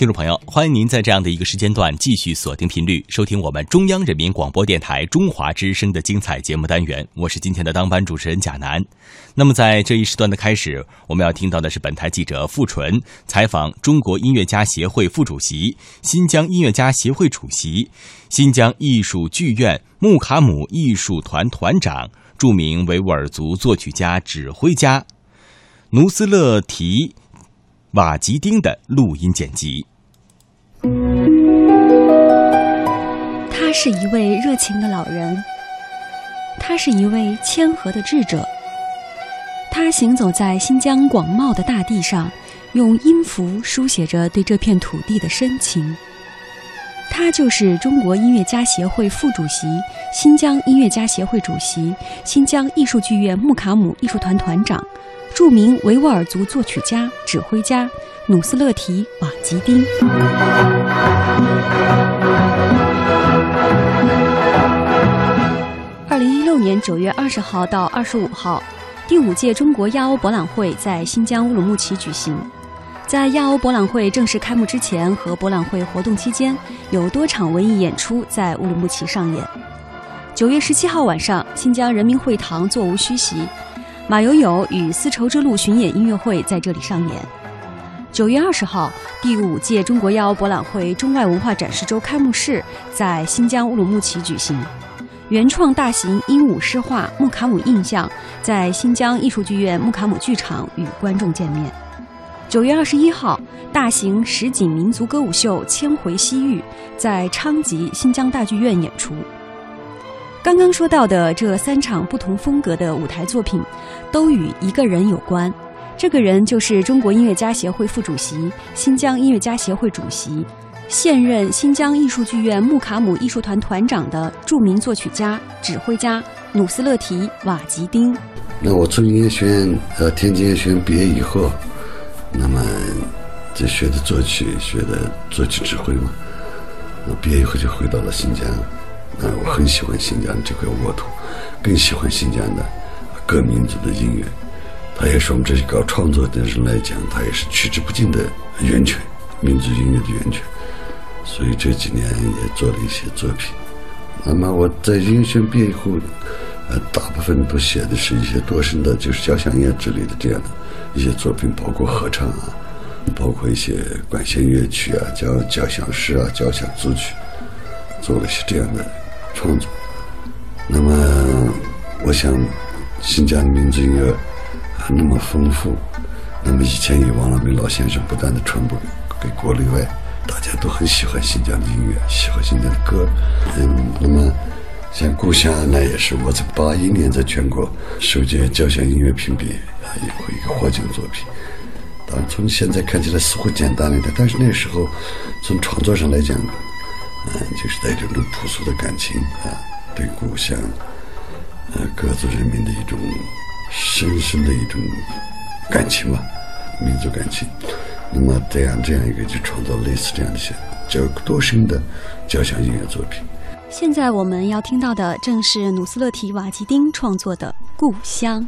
听众朋友，欢迎您在这样的一个时间段继续锁定频率，收听我们中央人民广播电台中华之声的精彩节目单元。我是今天的当班主持人贾楠。那么在这一时段的开始，我们要听到的是本台记者付纯采访中国音乐家协会副主席、新疆音乐家协会主席、新疆艺术剧院木卡姆艺术团团长、著名维吾尔族作曲家、指挥家努斯勒提。瓦吉丁的录音剪辑。他是一位热情的老人，他是一位谦和的智者。他行走在新疆广袤的大地上，用音符书写着对这片土地的深情。他就是中国音乐家协会副主席、新疆音乐家协会主席、新疆艺术剧院木卡姆艺术团团长。著名维吾尔族作曲家、指挥家努斯勒提·瓦吉丁。二零一六年九月二十号到二十五号，第五届中国亚欧博览会在新疆乌鲁木齐举行。在亚欧博览会正式开幕之前和博览会活动期间，有多场文艺演出在乌鲁木齐上演。九月十七号晚上，新疆人民会堂座无虚席。马友友与丝绸之路巡演音乐会在这里上演。九月二十号，第五届中国亚欧博览会中外文化展示周开幕式在新疆乌鲁木齐举行。原创大型鹦鹉诗画《穆卡姆印象》在新疆艺术剧院穆卡姆剧场与观众见面。九月二十一号，大型实景民族歌舞秀《千回西域》在昌吉新疆大剧院演出。刚刚说到的这三场不同风格的舞台作品，都与一个人有关。这个人就是中国音乐家协会副主席、新疆音乐家协会主席、现任新疆艺术剧院木卡姆艺术团团长的著名作曲家、指挥家努斯勒提·瓦吉丁。那我从音乐学院呃天津音乐学院毕业以后，那么就学的作曲，学的作曲指挥嘛。我毕业以后就回到了新疆。那，我很喜欢新疆这块沃土，更喜欢新疆的各民族的音乐。它也是我们这些搞创作的人来讲，它也是取之不尽的源泉，民族音乐的源泉。所以这几年也做了一些作品。那么我在音乐学院毕业以后，呃，大部分都写的是一些多声的，就是交响乐之类的这样的一些作品，包括合唱啊，包括一些管弦乐曲啊，交交响诗啊，交响组曲，做了一些这样的。创作，那么我想，新疆民族音乐那么丰富，那么以前也王老梅老先生不断的传播给国内外，大家都很喜欢新疆的音乐，喜欢新疆的歌。嗯，那么像故乡那也是我在八一年在全国首届交响音乐评比啊，有一个获奖作品。当然从现在看起来似乎简单了一点，但是那时候从创作上来讲。嗯，就是带着这种朴素的感情啊，对故乡，呃，各族人民的一种深深的一种感情吧，民族感情。那么这样这样一个，就创造类似这样的些叫多声的交响音乐作品。现在我们要听到的正是努斯勒提瓦吉丁创作的《故乡》。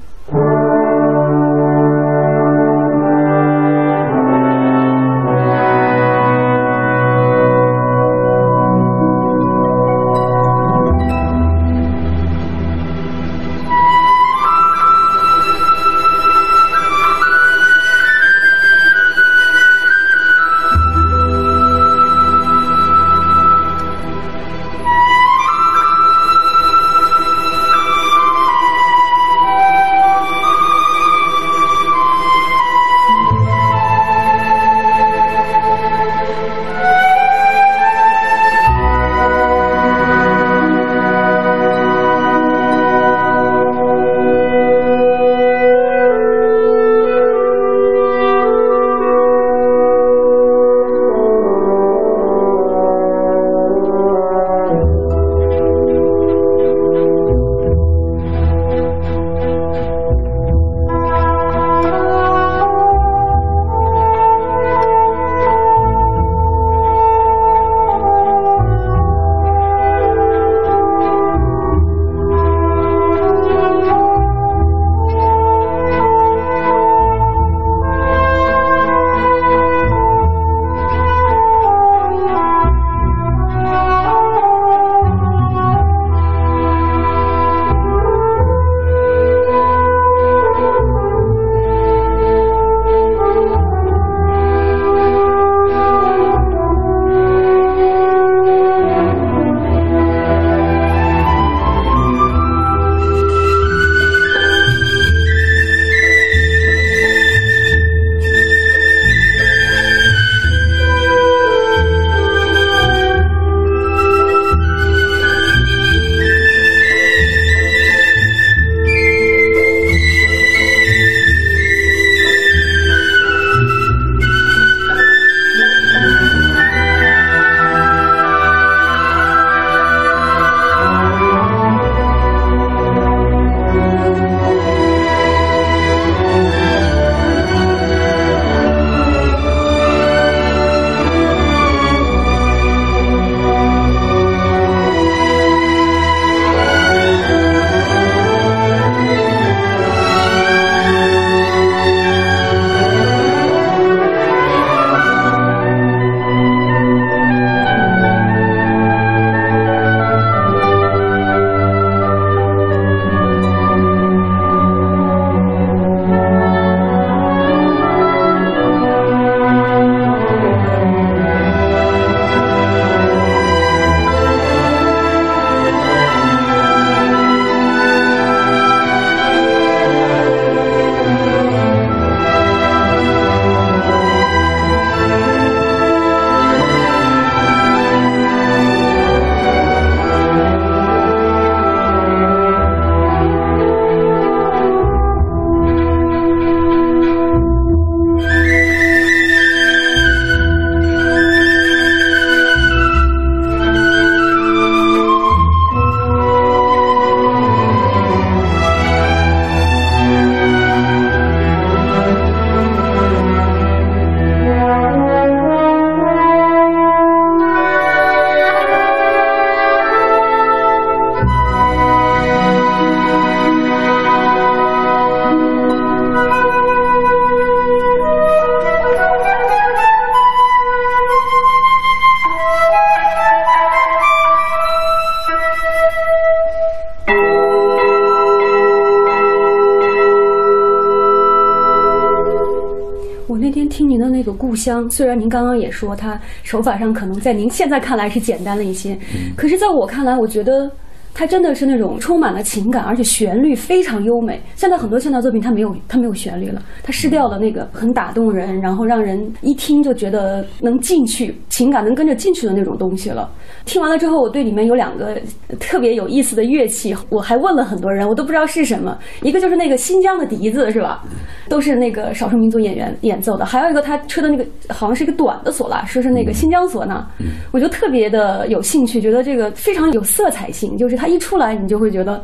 香，虽然您刚刚也说它手法上可能在您现在看来是简单了一些，可是在我看来，我觉得。它真的是那种充满了情感，而且旋律非常优美。现在很多现代作品它没有它没有旋律了，它失掉了那个很打动人，然后让人一听就觉得能进去，情感能跟着进去的那种东西了。听完了之后，我对里面有两个特别有意思的乐器，我还问了很多人，我都不知道是什么。一个就是那个新疆的笛子，是吧？都是那个少数民族演员演奏的。还有一个他吹的那个好像是一个短的唢呐，说是那个新疆唢呐。我就特别的有兴趣，觉得这个非常有色彩性，就是。它一出来，你就会觉得，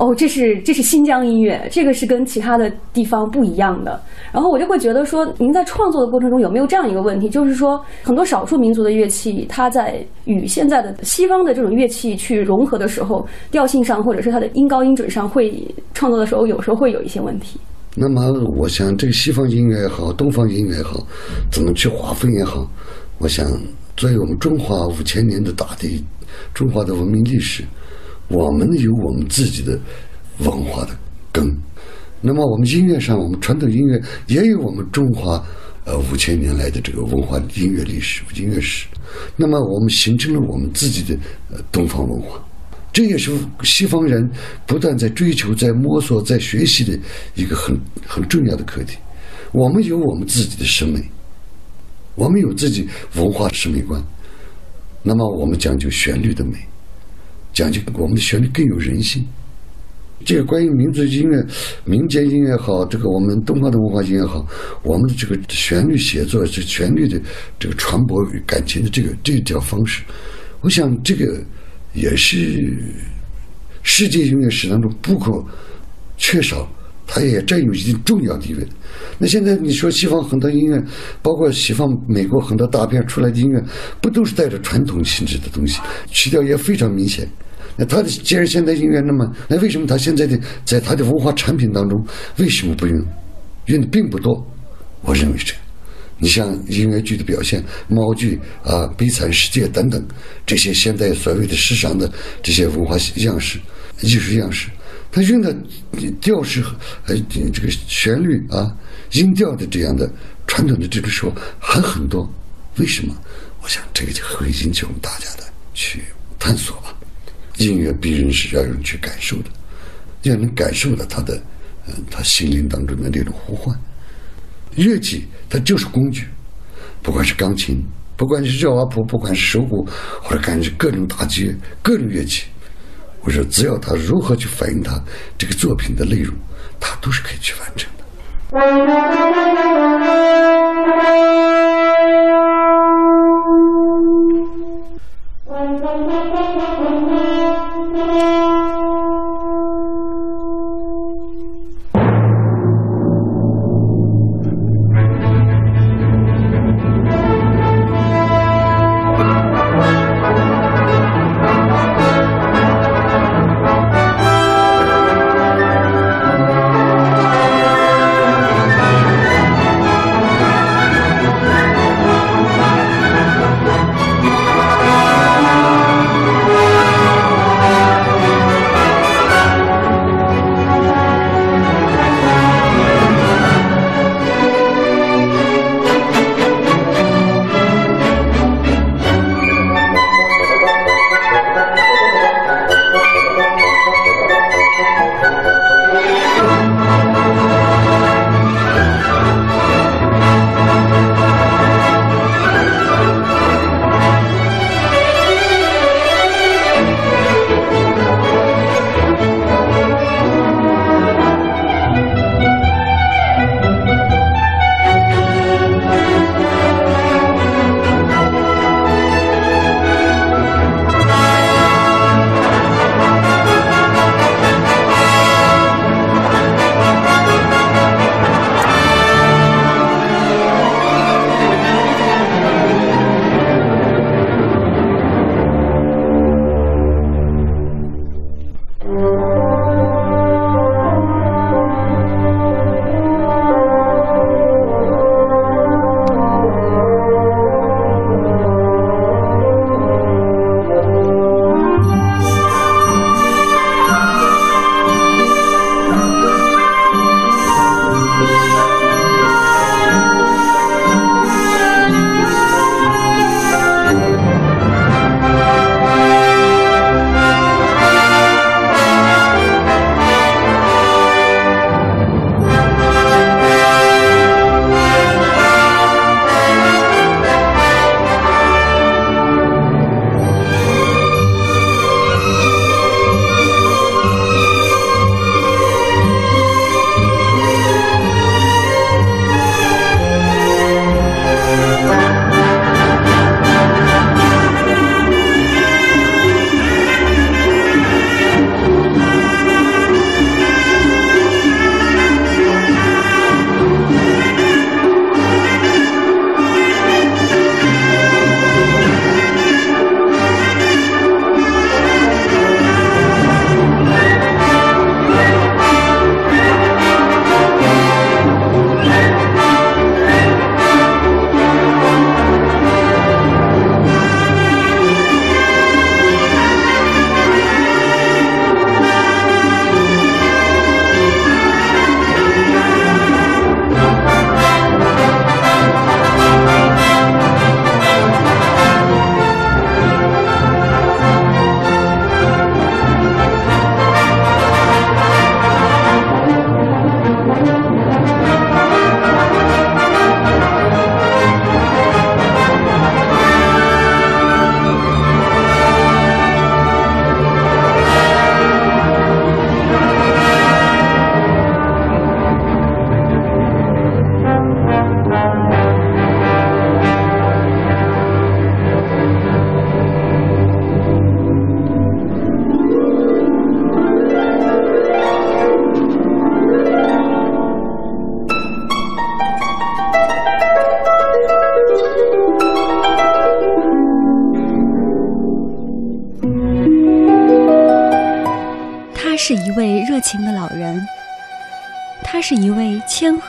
哦，这是这是新疆音乐，这个是跟其他的地方不一样的。然后我就会觉得说，您在创作的过程中有没有这样一个问题，就是说，很多少数民族的乐器，它在与现在的西方的这种乐器去融合的时候，调性上或者是它的音高音准上，会创作的时候有时候会有一些问题。那么，我想这个西方音乐也好，东方音乐也好，怎么去划分也好，我想作为我们中华五千年的大地，中华的文明历史。我们有我们自己的文化的根，那么我们音乐上，我们传统音乐也有我们中华呃五千年来的这个文化音乐历史、音乐史。那么我们形成了我们自己的呃东方文化，这也是西方人不断在追求、在摸索、在学习的一个很很重要的课题。我们有我们自己的审美，我们有自己文化审美观，那么我们讲究旋律的美。讲究我们的旋律更有人性。这个关于民族音乐、民间音乐好，这个我们东方的文化音乐好，我们的这个旋律写作、这旋律的这个传播与感情的这个这条方式，我想这个也是世界音乐史当中不可缺少，它也占有一定重要地位。那现在你说西方很多音乐，包括西方美国很多大片出来的音乐，不都是带着传统性质的东西，曲调也非常明显。那他的既然现代音乐那么，那为什么他现在的在他的文化产品当中为什么不用？用的并不多，我认为这。你像音乐剧的表现，猫剧啊、悲惨世界等等这些现代所谓的时尚的这些文化样式、艺术样式，他用的调式呃这个旋律啊、音调的这样的传统的这个说还很多。为什么？我想这个就会引起我们大家的去探索吧。音乐必然是要人去感受的，要能感受到他的，嗯，他心灵当中的那种呼唤。乐器它就是工具，不管是钢琴，不管是绕阿普，不管是手鼓，或者干是各种打击各种乐器，我说只要他如何去反映他这个作品的内容，他都是可以去完成的。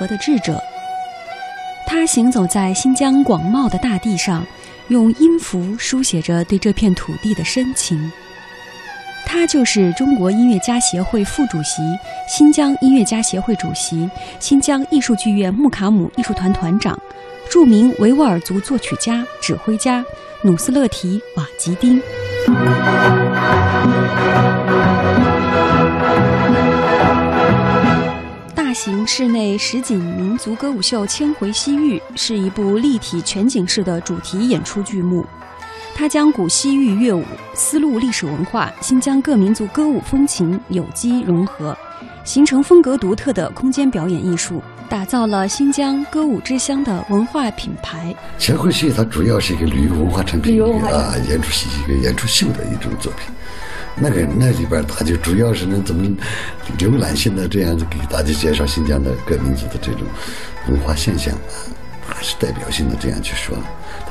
的智者。他行走在新疆广袤的大地上，用音符书写着对这片土地的深情。他就是中国音乐家协会副主席、新疆音乐家协会主席、新疆艺术剧院木卡姆艺术团团长、著名维吾尔族作曲家、指挥家努斯勒提·瓦吉丁。大型室内实景民族歌舞秀《千回西域》是一部立体全景式的主题演出剧目。它将古西域乐舞、丝路历史文化、新疆各民族歌舞风情有机融合，形成风格独特的空间表演艺术，打造了新疆歌舞之乡的文化品牌。千回戏它主要是一个旅游文化产品啊，演出戏一个演出秀的一种作品。那个那里边，他就主要是能怎么浏览性的这样子给大家介绍新疆的各民族的这种文化现象啊，还是代表性的这样去说。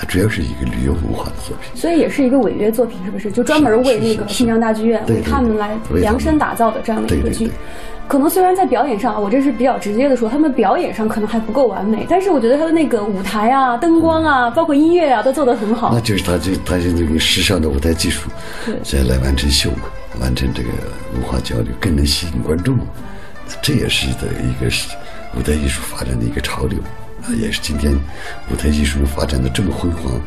它主要是一个旅游文化的作品。所以也是一个违约作品，是不是？就专门为那个新疆大剧院为他们来量身打造的这样的一个剧。可能虽然在表演上，啊我这是比较直接的说，他们表演上可能还不够完美，但是我觉得他的那个舞台啊、灯光啊，包括音乐啊，都做得很好那。就是他这他是这个时尚的舞台技术对，再来完成秀嘛，完成这个文化交流，更能吸引观众嘛。这也是的一个是舞台艺术发展的一个潮流啊，也是今天舞台艺术发展的这么辉煌、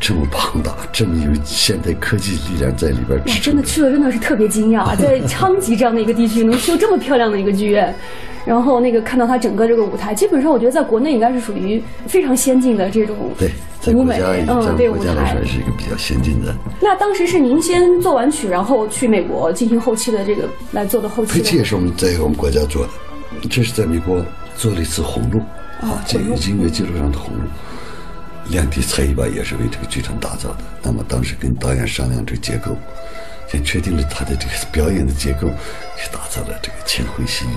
这么庞大、这么有现代科技力量在里边哇，支撑真的。去了，真的是特别惊讶，在昌吉这样的一个地区能修这么漂亮的一个剧院，然后那个看到它整个这个舞台，基本上我觉得在国内应该是属于非常先进的这种对，在舞美国家，在嗯，对舞台国家来说。是一个比较先进的。那当时是您先做完曲，然后去美国进行后期的这个来做的后期的配器也是我们在我们国家做的，这是在美国做了一次红路啊，这个音乐记录上的红路。两地才艺吧也是为这个剧场打造的。那么当时跟导演商量这个结构，先确定了他的这个表演的结构，去打造了这个《千回西域》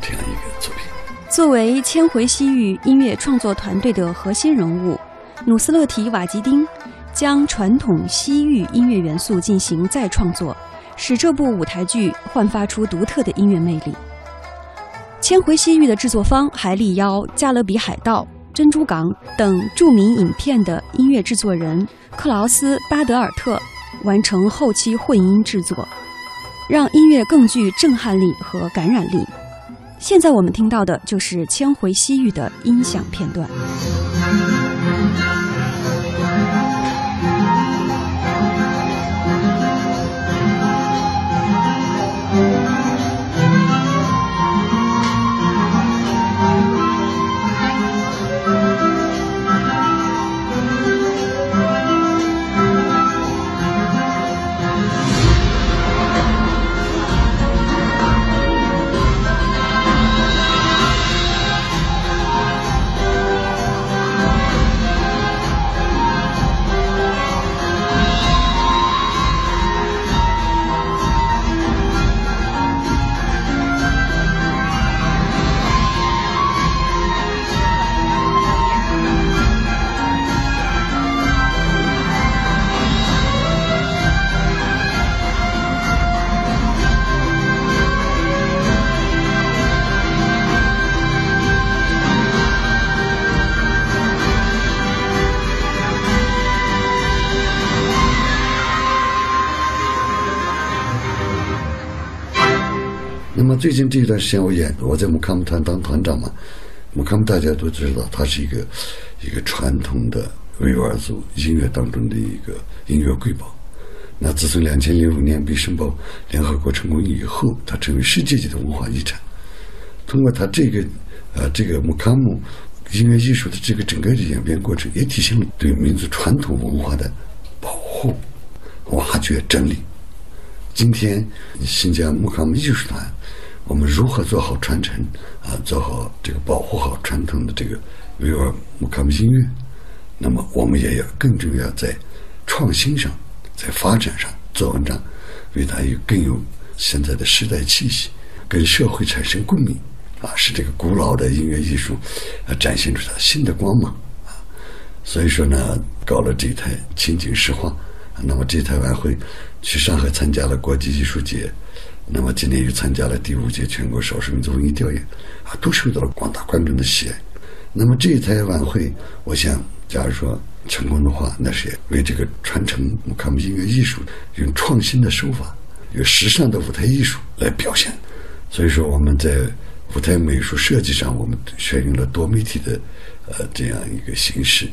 这样一个作品。作为千回西域音乐创作团队的核心人物，努斯勒提·瓦吉丁将传统西域音乐元素进行再创作，使这部舞台剧焕发出独特的音乐魅力。千回西域的制作方还力邀《加勒比海盗》《珍珠港》等著名影片的音乐制作人克劳斯·巴德尔特完成后期混音制作，让音乐更具震撼力和感染力。现在我们听到的就是《千回西域》的音响片段。最近这一段时间，我演我在木卡姆团当团长嘛，木卡姆大家都知道，它是一个一个传统的维吾尔族音乐当中的一个音乐瑰宝。那自从两千零五年被申报联合国成功以后，它成为世界级的文化遗产。通过它这个呃这个木卡姆音乐艺术的这个整个的演变过程，也体现了对民族传统文化的保护、挖掘、整理。今天新疆木卡姆艺术团，我们如何做好传承啊，做好这个保护好传统的这个维吾尔木卡姆音乐？那么我们也要更重要在创新上，在发展上做文章，为它有更有现在的时代气息，跟社会产生共鸣啊，使这个古老的音乐艺术啊展现出它新的光芒啊。所以说呢，搞了这台情景诗画，那么这台晚会去上海参加了国际艺术节那么今年又参加了第五届全国少数民族文艺调研，啊，都受到了广大观众的喜爱。那么这一台晚会，我想，假如说成功的话，那是为这个传承木卡姆音乐艺术，用创新的手法，用时尚的舞台艺术来表现。所以说，我们在舞台美术设计上，我们选用了多媒体的呃这样一个形式。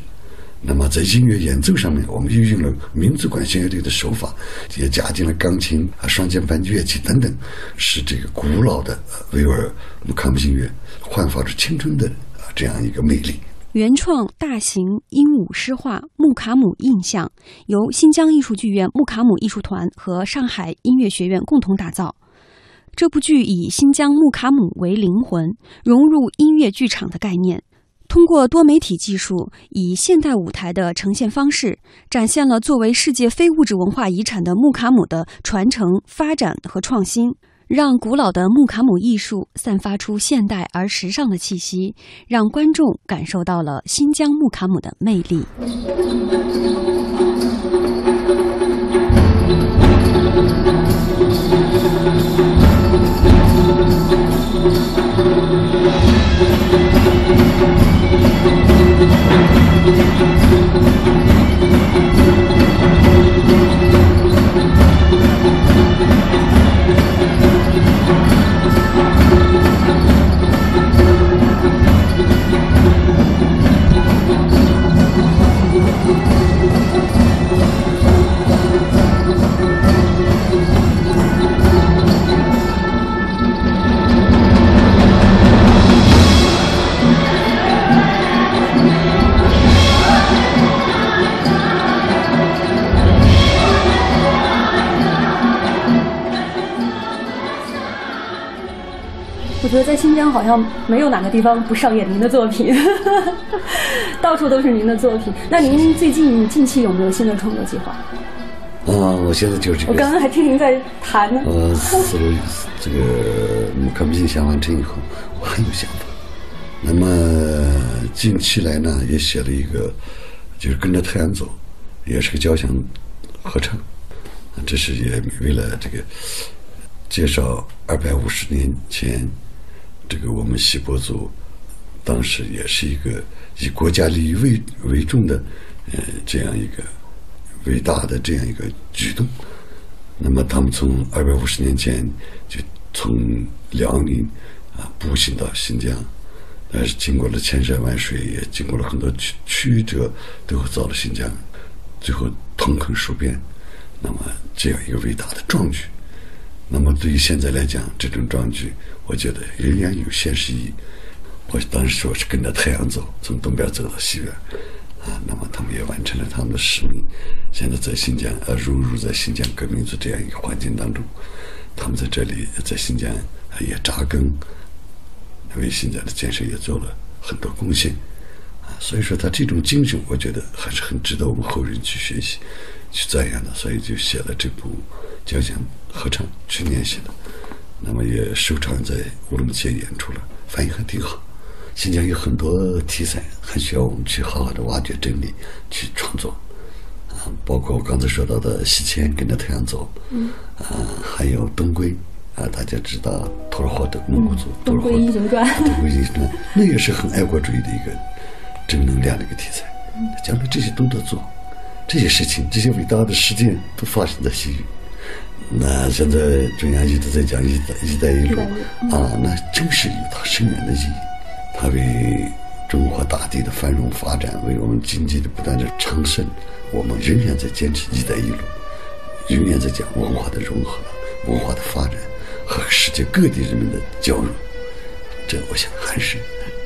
那么在音乐演奏上面，我们又用了民族管弦乐队的手法，也加进了钢琴啊、双键盘乐器等等，使这个古老的维吾尔木卡姆音乐焕发出青春的啊这样一个魅力。原创大型鹦鹉诗画《木卡姆印象》，由新疆艺术剧院木卡姆艺术团和上海音乐学院共同打造。这部剧以新疆木卡姆为灵魂，融入音乐剧场的概念。通过多媒体技术，以现代舞台的呈现方式，展现了作为世界非物质文化遗产的木卡姆的传承、发展和创新，让古老的木卡姆艺术散发出现代而时尚的气息，让观众感受到了新疆木卡姆的魅力。我觉得 在新疆好像没有哪个地方不上演您的作品，到处都是您的作品。那您最近近期有没有新的创作计划？啊，我现在就是这个。我刚刚还听您在谈呢。呃思路这个木卡姆印象完成以后，我很有想法。那么近期来呢，也写了一个，就是跟着太阳走，也是个交响合唱。这是也为了这个介绍二百五十年前。这个我们锡伯族当时也是一个以国家利益为为重的，呃，这样一个伟大的这样一个举动。那么他们从二百五十年前就从辽宁啊步行到新疆，但是经过了千山万水，也经过了很多曲曲折，最后到了新疆，最后屯垦戍边。那么这样一个伟大的壮举。那么对于现在来讲，这种壮举，我觉得仍然有现实意义。我当时说是跟着太阳走，从东边走到西边，啊，那么他们也完成了他们的使命。现在在新疆，呃，融入在新疆各民族这样一个环境当中，他们在这里在新疆也扎根，为新疆的建设也做了很多贡献，啊，所以说他这种精神，我觉得还是很值得我们后人去学习、去赞扬的。所以就写了这部交响。合唱去年写的，那么也首场在乌鲁木齐演出了，反应还挺好。新疆有很多题材，还需要我们去好好的挖掘整理，去创作。啊，包括我刚才说到的西迁跟着太阳走，嗯，啊，还有东归，啊，大家知道托儿霍的蒙古族，东归英雄传，东归英雄传，那也是很爱国主义的一个正能量的一个题材。将来这些都得做，这些事情，这些伟大的事件都发生在西域。那现在中央一直在讲“一带一带一路”，啊，那真是有它深远的意义。它为中华大地的繁荣发展，为我们经济的不断的昌盛，我们仍然在坚持“一带一路”，仍然在讲文化的融合、文化的发展和世界各地人民的交融。这我想还是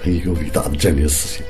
很一个伟大的战略思想。